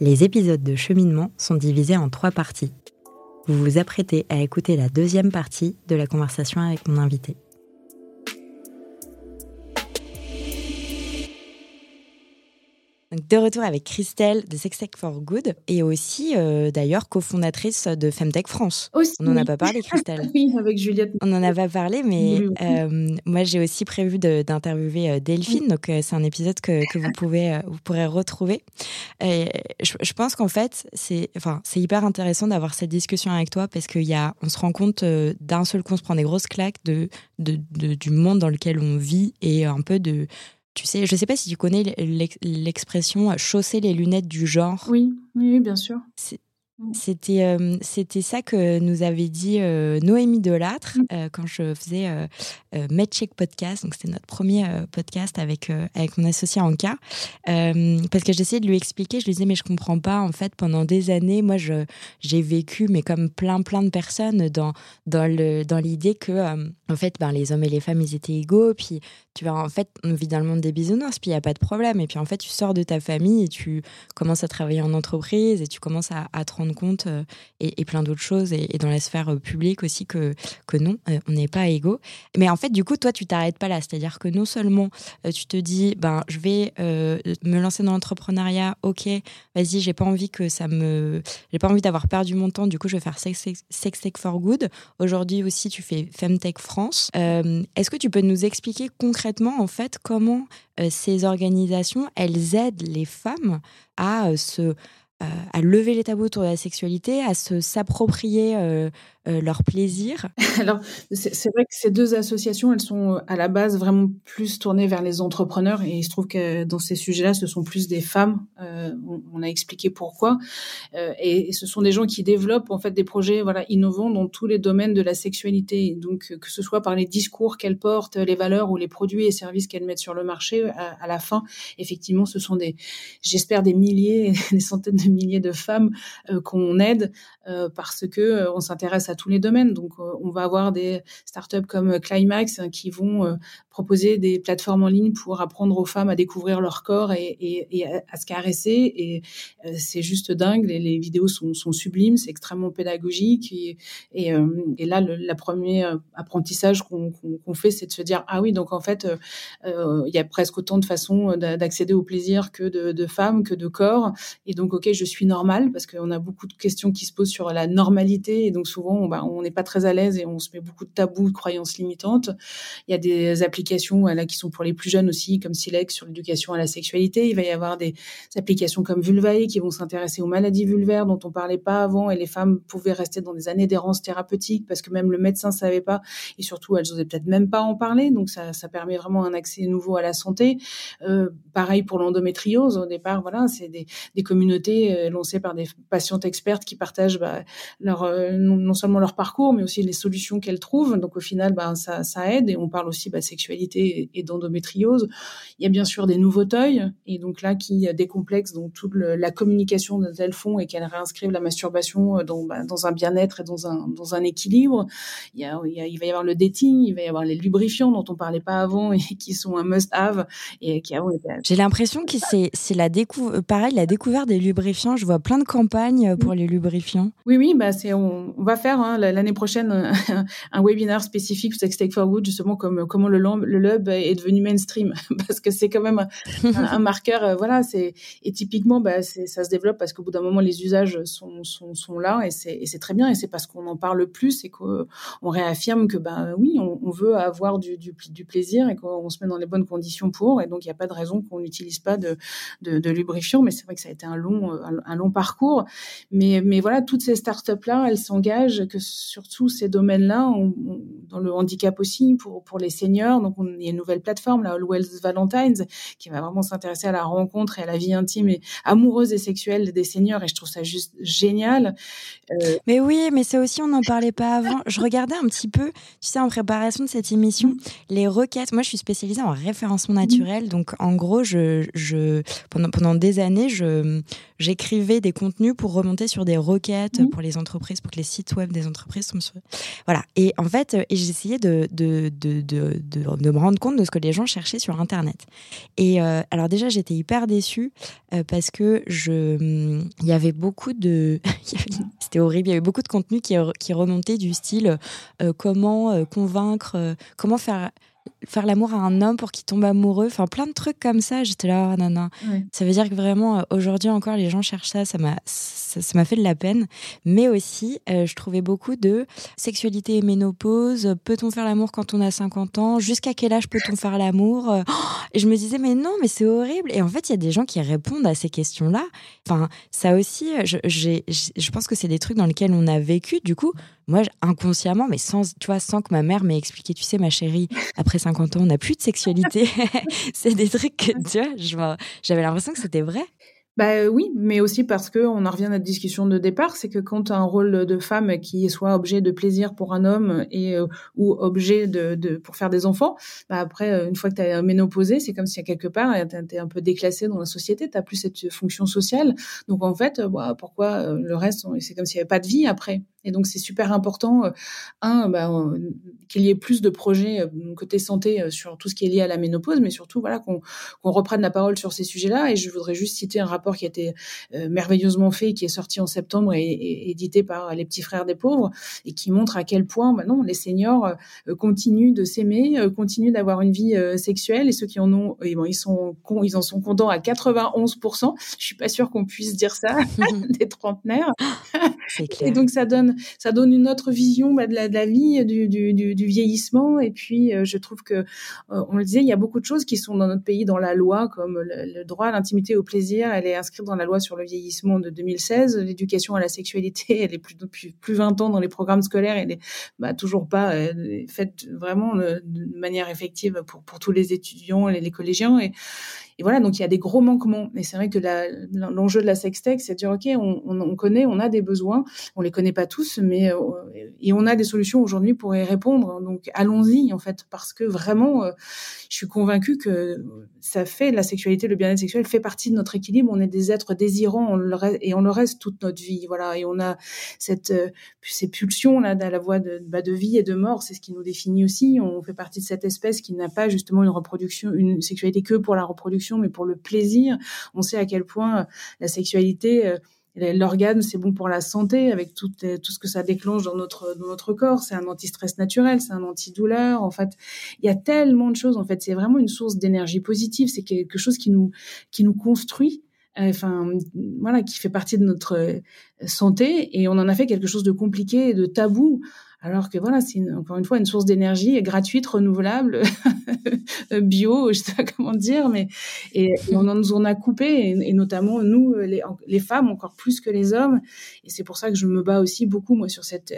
Les épisodes de cheminement sont divisés en trois parties. Vous vous apprêtez à écouter la deuxième partie de la conversation avec mon invité. De retour avec Christelle de Sextech for Good et aussi euh, d'ailleurs cofondatrice de Femtech France. Aussi. On n'en a pas parlé, Christelle. oui, avec Juliette. On n'en a pas parlé, mais euh, moi j'ai aussi prévu d'interviewer euh, Delphine, donc c'est un épisode que, que, vous pouvez vous pourrez retrouver. Et je, je pense qu'en fait c'est enfin hyper intéressant d'avoir cette discussion avec toi parce qu'il y a on se rend compte d'un seul coup on se prend des grosses claques de, de, de, du monde dans lequel on vit et un peu de tu sais, je ne sais pas si tu connais l'expression chausser les lunettes du genre. Oui, oui, bien sûr. Mm. C'était euh, c'était ça que nous avait dit euh, Noémie Delattre mm. euh, quand je faisais euh, MedCheck Podcast. Donc c'était notre premier podcast avec avec mon associé Anka. parce que j'essayais de lui expliquer, je lui disais mais je comprends pas en fait pendant des années moi je j'ai vécu mais comme plein plein de personnes dans dans le dans l'idée que en fait ben les hommes et les femmes ils étaient égaux puis tu vas en fait on vit dans le monde des bisounours puis il y a pas de problème et puis en fait tu sors de ta famille et tu commences à travailler en entreprise et tu commences à, à te rendre compte euh, et, plein d'autres choses et, dans la sphère euh, publique aussi que, que non, euh, on n'est pas égaux. Mais en fait, du coup, toi, tu t'arrêtes pas là. C'est-à-dire que non seulement tu te dis, ben, je vais me lancer dans l'entrepreneuriat, ok, vas-y, j'ai pas envie que ça me. J'ai pas envie d'avoir perdu mon temps, du coup, je vais faire Sex, Tech for Good. Aujourd'hui aussi, tu fais Femtech France. Est-ce que tu peux nous expliquer concrètement, en fait, comment ces organisations, elles aident les femmes à se à lever les tabous autour de la sexualité, à se s'approprier euh, leur plaisir Alors, c'est vrai que ces deux associations, elles sont euh, à la base vraiment plus tournées vers les entrepreneurs et il se trouve que dans ces sujets-là, ce sont plus des femmes. Euh, on, a expliqué pourquoi. Et, ce sont des gens qui développent en fait des projets voilà innovants dans tous les domaines de la sexualité. Donc, que ce soit par les discours qu'elles portent, les valeurs ou les produits et services qu'elles mettent sur le marché, à, à, la fin, effectivement, ce sont des, j'espère, des milliers, des centaines de milliers de femmes qu'on aide parce que on s'intéresse tous les domaines. Donc, euh, on va avoir des startups comme Climax hein, qui vont euh, proposer des plateformes en ligne pour apprendre aux femmes à découvrir leur corps et, à, se caresser. Et euh, c'est juste dingue. Les, vidéos sont, sublimes, c'est extrêmement pédagogique. Et, et, là, le premier apprentissage qu'on fait, c'est de se dire ah oui, donc en fait, il y a presque autant de façons d'accéder au plaisir que de, de, femmes, que de corps. Et donc, ok, je suis normale parce qu'on a beaucoup de questions qui se posent sur la normalité. Et donc souvent, bah, on n'est pas très à l'aise et on se met beaucoup de tabous, de croyances limitantes. Il y a des applications là, qui sont pour les plus jeunes aussi, comme Silex sur l'éducation à la sexualité. Il va y avoir des applications comme Vulvae qui vont s'intéresser aux maladies vulvaires dont on parlait pas avant et les femmes pouvaient rester dans des années d'errance thérapeutique parce que même le médecin savait pas et surtout elles osaient peut-être même pas en parler. Donc ça, permet vraiment un accès nouveau à la santé. Euh, pareil pour l'endométriose. Au départ, voilà, c'est des, des communautés euh, lancées par des patientes expertes qui partagent bah, leur euh, non, seulement leur parcours, mais aussi les solutions qu'elles trouvent. Donc au final, ben, ça, ça aide. Et on parle aussi bah, sexualité et, d'endométriose. Il y a bien sûr des nouveaux nouveauteuils, et donc là qui décomplexent donc toute la communication dont elles font et qu'elles réinscrivent la masturbation euh, dans, bah, dans un bien-être et dans un, dans un équilibre. Il, y a, il, va y avoir le dating, il va y avoir les lubrifiants dont on parlait pas avant et qui sont un must-have et qui avant J'ai l'impression que c'est c'est la découverte, pareil la découverte des lubrifiants. Je vois plein de campagnes pour les lubrifiants. Oui oui bah c'est on, on va faire hein, l'année prochaine un webinaire spécifique sur Sex for Good, justement comme comment le, le lub est devenu mainstream, parce que c'est quand même un, marqueur. Euh, voilà, c'est et typiquement, bah, ça se développe parce qu'au bout d'un moment, les usages sont, là et c'est très bien. Et c'est parce qu'on en parle plus et qu'on réaffirme que bah oui, on, veut avoir du, plaisir et qu'on se met dans les bonnes conditions pour. Et donc, il n'y a pas de raison qu'on n'utilise pas de, lubrifiant. Mais c'est vrai que ça a été un long, un, long parcours. Mais, mais voilà, toutes ces startups là, elles s'engagent que sur tous ces domaines-là, dans le handicap aussi, pour, pour les seniors. Donc, on, il y a une nouvelle plateforme, la All Wells Valentines, qui va vraiment s'intéresser à la rencontre et à la vie intime et amoureuse et sexuelle des seniors. Et je trouve ça juste génial. Euh, mais oui, mais c'est aussi, on n'en parlait pas avant. Je regardais un petit peu, tu sais, en préparation de cette émission, les requêtes. Moi, je suis spécialisée en référencement naturel. Donc, en gros, je, je, pendant, pendant des années, je, j'écrivais des contenus pour remonter sur des requêtes pour les entreprises, pour que les sites web des des entreprises tombent sur Voilà. Et en fait, et j'essayais de de, de, de, de, me rendre compte de ce que les gens cherchaient sur Internet. Et alors déjà, j'étais hyper déçue parce que je, il y avait beaucoup de, c'était horrible, il y avait beaucoup de contenu qui, qui remontait du style comment convaincre, comment faire faire l'amour à un homme pour qu'il tombe amoureux, enfin plein de trucs comme ça. J'étais là, oh, non, non. Ça veut dire que vraiment, euh, aujourd'hui encore, les gens cherchent ça, ça m'a ça, m'a fait de la peine. Mais aussi, euh, je trouvais beaucoup de sexualité et ménopause, peut-on faire l'amour quand on a 50 ans, jusqu'à quel âge peut-on faire l'amour? Et je me disais, mais non, mais c'est horrible. Et en fait, il y a des gens qui répondent à ces questions-là. Enfin, ça aussi, je, je pense que c'est des trucs dans lesquels on a vécu. Du coup, moi, inconsciemment, mais sans, tu vois, sans que ma mère m'ait expliqué, tu sais, ma chérie, après 50 ans, on n'a plus de sexualité. c'est des trucs que, tu j'avais l'impression que c'était vrai. Bah euh, oui, mais aussi parce que on en revient à notre discussion de départ, c'est que quand un rôle de femme qui soit objet de plaisir pour un homme et euh, ou objet de, de, pour faire des enfants, bah après euh, une fois que tu as ménopausé, c'est comme si à quelque part tu un peu déclassé dans la société, tu plus cette fonction sociale. Donc en fait, bah, pourquoi le reste c'est comme s'il n'y avait pas de vie après. Et donc c'est super important, un, bah, qu'il y ait plus de projets côté santé sur tout ce qui est lié à la ménopause, mais surtout voilà qu'on reprenne la parole sur ces sujets-là. Et je voudrais juste citer un rapport qui a été euh, merveilleusement fait, qui est sorti en septembre et, édité par les petits frères des pauvres, et qui montre à quel point, bah non, les seniors euh, continuent de s'aimer, euh, continuent d'avoir une vie sexuelle, et ceux qui en ont, bon, ils sont, ils en sont contents à 91%. Je suis pas sûre qu'on puisse dire ça des trentenaires. Et donc ça donne, ça donne une autre vision bah, de, la, vie, du, vieillissement. Et puis je trouve que, on le disait, il y a beaucoup de choses qui sont dans notre pays dans la loi, comme le, droit à l'intimité et au plaisir. Elle est inscrite dans la loi sur le vieillissement de 2016. L'éducation à la sexualité, elle est plus depuis plus 20 ans dans les programmes scolaires, elle est bah, toujours pas euh, faite vraiment de, manière effective pour, pour tous les étudiants, les, les collégiens. Et, et voilà, donc il y a des gros manquements. Et c'est vrai que l'enjeu de la sextech, c'est de dire, OK, on, on, connaît, on a des besoins, on les connaît pas tous, mais euh, et on a des solutions aujourd'hui pour y répondre. Donc allons-y, en fait, parce que vraiment, euh, je suis convaincue que ça fait, la sexualité, le bien-être sexuel fait partie de notre équilibre. On est des êtres désirants on le et on le reste toute notre vie. Voilà, et on a cette, euh, ces pulsions là, à la voie de, bah, de vie et de mort, c'est ce qui nous définit aussi. On fait partie de cette espèce qui n'a pas justement une reproduction, une sexualité que pour la reproduction mais pour le plaisir. On sait à quel point euh, la sexualité euh, L'organe, c'est bon pour la santé, avec tout, euh, tout ce que ça déclenche dans notre, dans notre corps. C'est un anti-stress naturel, c'est un antidouleur. En fait, il y a tellement de choses. En fait, c'est vraiment une source d'énergie positive. C'est quelque chose qui nous, qui nous construit. Enfin, voilà, qui fait partie de notre santé. Et on en a fait quelque chose de compliqué de tabou. Alors que voilà, c'est encore une fois une source d'énergie gratuite, renouvelable, bio, je sais pas comment dire, mais et, on nous en a coupé, et, notamment nous, les, les, femmes encore plus que les hommes. Et c'est pour ça que je me bats aussi beaucoup moi sur cette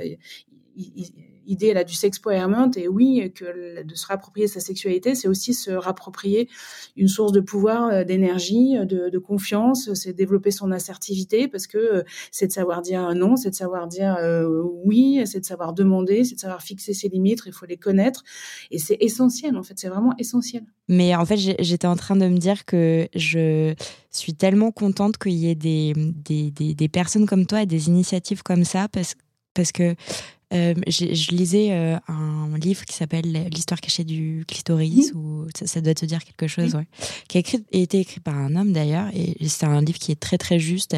idée là du sexpowerment et oui que de se rapproprier sa sexualité c'est aussi se rapproprier une source de pouvoir euh, d'énergie de, de, confiance c'est développer son assertivité parce que euh, c'est de savoir dire non c'est de savoir dire euh, oui c'est de savoir demander c'est de savoir fixer ses limites il faut les connaître et c'est essentiel en fait c'est vraiment essentiel. Mais en fait j'étais en train de me dire que je suis tellement contente qu'il y ait des, des, des, des personnes comme toi et des initiatives comme ça parce parce que euh, je lisais euh, un livre qui s'appelle L'histoire cachée du clitoris, ou ça, doit te dire quelque chose, ouais. qui a, écrit, a été écrit par un homme d'ailleurs, et c'est un livre qui est très très juste.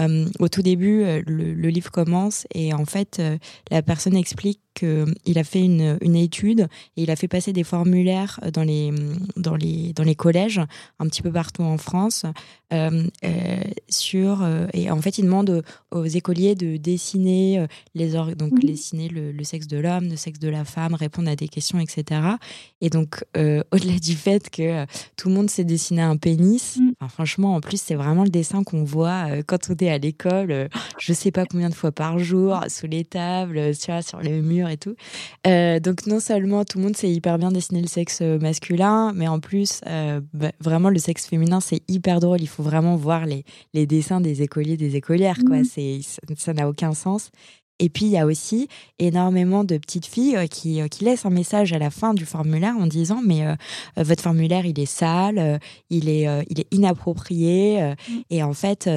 Euh, au tout début, le, le, livre commence et en fait, la personne explique qu'il a fait une, une, étude et il a fait passer des formulaires dans les, dans les, dans les collèges, un petit peu partout en France, euh, euh, sur euh, et en fait il demande aux, écoliers de dessiner les donc dessiner le, sexe de l'homme, le sexe de la femme, répondre à des questions, etc. Et donc au-delà du fait que tout le monde sait dessiner un pénis, franchement en plus c'est vraiment le dessin qu'on voit quand on est à l'école, je sais pas combien de fois par jour, sous les tables, sur, sur les murs et tout. donc non seulement tout le monde sait hyper bien dessiner le sexe masculin, mais en plus bah, vraiment le sexe féminin c'est hyper drôle. Il faut vraiment voir les, les dessins des écoliers, des écolières. Quoi. Mmh. Ça n'a aucun sens. Et puis, il y a aussi énormément de petites filles euh, qui, euh, qui laissent un message à la fin du formulaire en disant Mais euh, votre formulaire, il est sale, il, est, il est inapproprié. Mmh. Et en fait,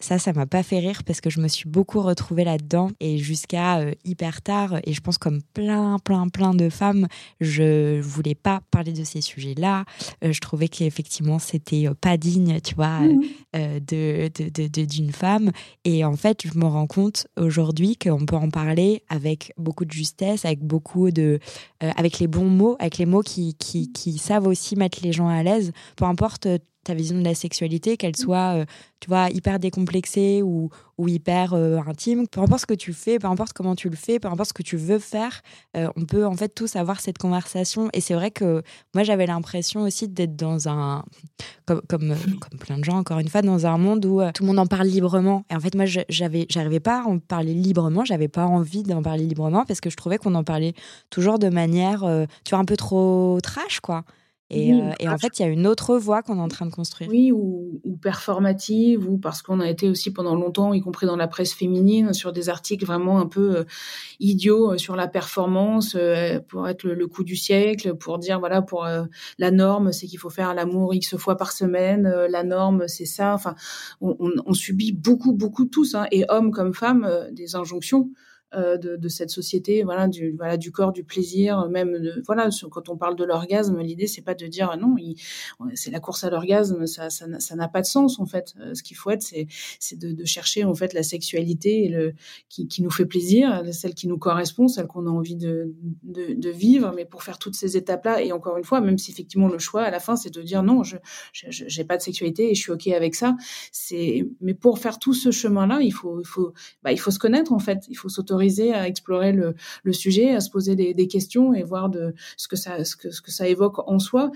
ça, ça m'a pas fait rire parce que je me suis beaucoup retrouvée là-dedans et jusqu'à euh, hyper tard. Et je pense comme plein, plein, plein de femmes, je voulais pas parler de ces sujets-là. Euh, je trouvais qu'effectivement, c'était euh, pas digne, tu vois, mmh. de, de, d'une femme. Et en fait, je me rends compte aujourd'hui qu'on peut en parler avec beaucoup de justesse, avec beaucoup de, avec les bons mots, avec les mots qui, qui, qui savent aussi mettre les gens à l'aise, peu importe ta vision de la sexualité, qu'elle mmh. soit, euh, tu vois, hyper décomplexée ou, ou hyper euh, intime. Peu importe ce que tu fais, peu importe comment tu le fais, peu importe ce que tu veux faire, euh, on peut en fait tous avoir cette conversation. Et c'est vrai que moi, j'avais l'impression aussi d'être dans un, comme, comme, comme, plein de gens, encore une fois, dans un monde où tout le monde en parle librement. Et en fait, moi, j'avais, j'arrivais pas à en parler librement, j'avais pas envie d'en parler librement parce que je trouvais qu'on en parlait toujours de manière, tu vois, un peu trop trash, quoi. Et, euh, et, en fait, il y a une autre voie qu'on est en train de construire. Oui, ou, ou performative, ou parce qu'on a été aussi pendant longtemps, y compris dans la presse féminine, sur des articles vraiment un peu euh, idiots euh, sur la performance, pour être le, coup du siècle, pour dire, voilà, pour la norme, c'est qu'il faut faire l'amour X fois par semaine, la norme, c'est ça. Enfin, on, on, on, subit beaucoup, beaucoup tous, hein, et hommes comme femmes, des injonctions euh, de, de, cette société, voilà, du, voilà, du corps, du plaisir, même, de, voilà, quand on parle de l'orgasme, l'idée c'est pas de dire non, c'est la course à l'orgasme, ça, ça, n'a pas de sens en fait. Euh, ce qu'il faut être, c'est, c'est de, de, chercher en fait la sexualité le, qui, qui nous fait plaisir, celle qui nous correspond, celle qu'on a envie de, de, de, vivre, mais pour faire toutes ces étapes-là, et encore une fois, même si effectivement le choix à la fin c'est de dire non, je, j'ai pas de sexualité et je suis ok avec ça, c'est, mais pour faire tout ce chemin-là, il faut, il faut, bah, il faut se connaître en fait, il faut s'autoriser à explorer le, sujet, à se poser des, questions et voir de ce que ça évoque en soi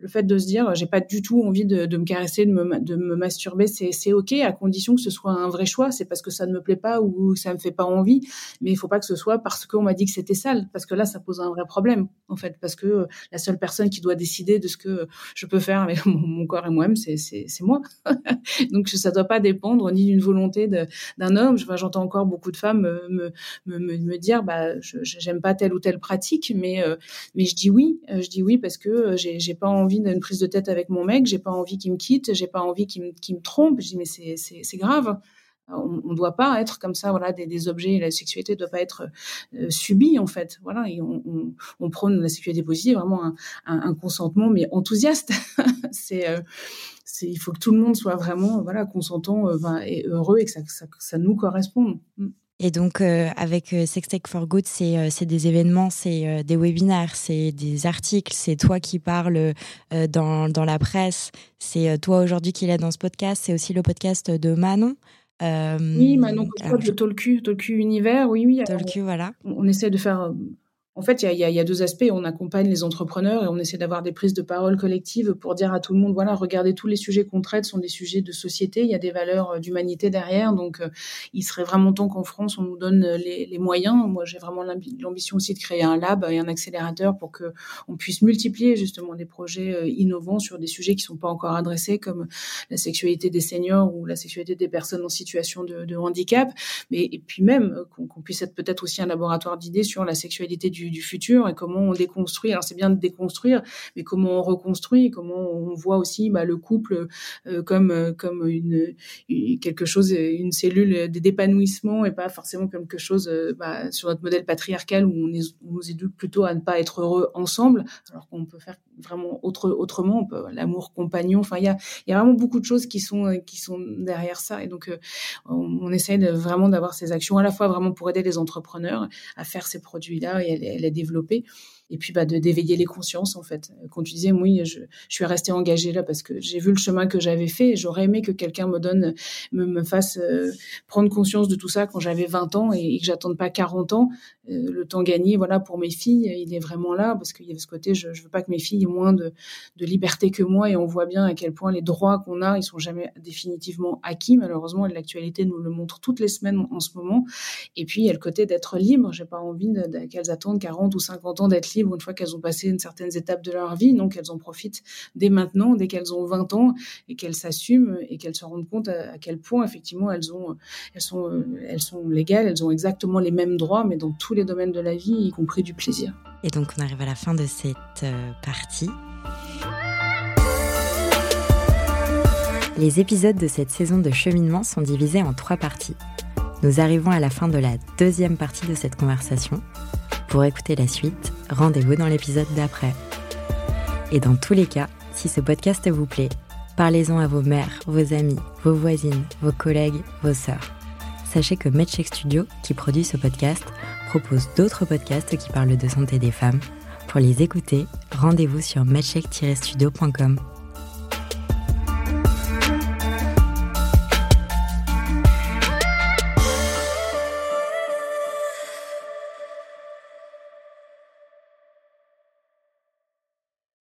le fait de se dire j'ai pas du tout envie de, me caresser, de me, de me masturber, c'est ok à condition que ce soit un vrai choix. C'est parce que ça ne me plaît pas ou ça me fait pas envie, mais il faut pas que ce soit parce qu'on m'a dit que c'était sale, parce que là ça pose un vrai problème en fait, parce que euh, la seule personne qui doit décider de ce que je peux faire avec mon, corps et moi-même, c'est moi. Donc ça doit pas dépendre ni d'une volonté d'un homme. J'entends encore beaucoup de femmes me, me, me, me dire bah j'aime pas telle ou telle pratique, mais euh, mais je dis oui, euh, je dis oui parce que j'ai pas envie envie d'une prise de tête avec mon mec, j'ai pas envie qu'il me quitte, j'ai pas envie qu'il me, trompe. Je dis mais c'est grave. On ne doit pas être comme ça, voilà, des, objets. La sexualité ne doit pas être euh, subie en fait, voilà. Et on, prône la sexualité positive, vraiment un, consentement mais enthousiaste. Euh, c'est, il faut que tout le monde soit vraiment, voilà, consentant euh, et heureux et que ça nous corresponde. Mm. Et donc, euh, avec euh, Sextech for Good, c'est euh, des événements, c'est des webinaires, c'est des articles, c'est toi qui parles dans, dans la presse, c'est toi aujourd'hui qui est dans ce podcast, c'est aussi le podcast de Manon. oui, Manon de Tolku, Tolku Univers, oui, oui. Tolku, voilà. On essaie de faire en fait, il y a, y a, deux aspects. On accompagne les entrepreneurs et on essaie d'avoir des prises de parole collectives pour dire à tout le monde, voilà, regardez, tous les sujets qu'on traite sont des sujets de société. Il y a des valeurs euh, d'humanité derrière. Donc, euh, il serait vraiment temps qu'en France, on nous donne euh, les, les moyens. Moi, j'ai vraiment l'ambition aussi de créer un lab et un accélérateur pour que on puisse multiplier justement des projets innovants sur des sujets qui sont pas encore adressés, comme la sexualité des seniors ou la sexualité des personnes en situation de handicap. Mais et puis même qu'on puisse être peut-être aussi un laboratoire d'idées sur la sexualité du du, futur et comment on déconstruit. Alors c'est bien de déconstruire, mais comment on reconstruit, comment on voit aussi bah, le couple euh, comme euh, comme une, quelque chose, une cellule d'épanouissement et pas forcément quelque chose euh, bah, sur notre modèle patriarcal où on, nous éduque plutôt à ne pas être heureux ensemble, alors qu'on peut faire vraiment autre, autrement. L'amour compagnon. Enfin, il y a, y a vraiment beaucoup de choses qui sont qui sont derrière ça. Et donc, on, on essaie de, vraiment d'avoir ces actions à la fois vraiment pour aider les entrepreneurs à faire ces produits-là et elle est développée et puis bah, de d'éveiller les consciences en fait. Quand tu disais oui, je, je suis restée engagée là parce que j'ai vu le chemin que j'avais fait et j'aurais aimé que quelqu'un me donne, me, me fasse euh, prendre conscience de tout ça quand j'avais 20 ans et, que j'attende pas 40 ans. Euh, le temps gagné, voilà, pour mes filles, il est vraiment là parce qu'il y a ce côté, je, je veux pas que mes filles aient moins de, de liberté que moi et on voit bien à quel point les droits qu'on a, ils sont jamais définitivement acquis. Malheureusement, l'actualité nous le montre toutes les semaines en ce moment. Et puis il y a le côté d'être libre. J'ai pas envie qu'elles attendent 40 ou 50 ans d'être libres une fois qu'elles ont passé une certaine étape de leur vie. Donc, elles en profitent dès maintenant, dès qu'elles ont 20 ans et qu'elles s'assument et qu'elles se rendent compte à, quel point, effectivement, elles, ont, elles, sont, elles sont légales, elles ont exactement les mêmes droits, mais dans tous les domaines de la vie, y compris du plaisir. Et donc, on arrive à la fin de cette euh, partie. Les épisodes de cette saison de cheminement sont divisés en trois parties. Nous arrivons à la fin de la deuxième partie de cette conversation. Pour écouter la suite, rendez-vous dans l'épisode d'après. Et dans tous les cas, si ce podcast vous plaît, parlez-en à vos mères, vos amis, vos voisines, vos collègues, vos sœurs. Sachez que MedCheck Studio, qui produit ce podcast, propose d'autres podcasts qui parlent de santé des femmes. Pour les écouter, rendez-vous sur medcheck-studio.com.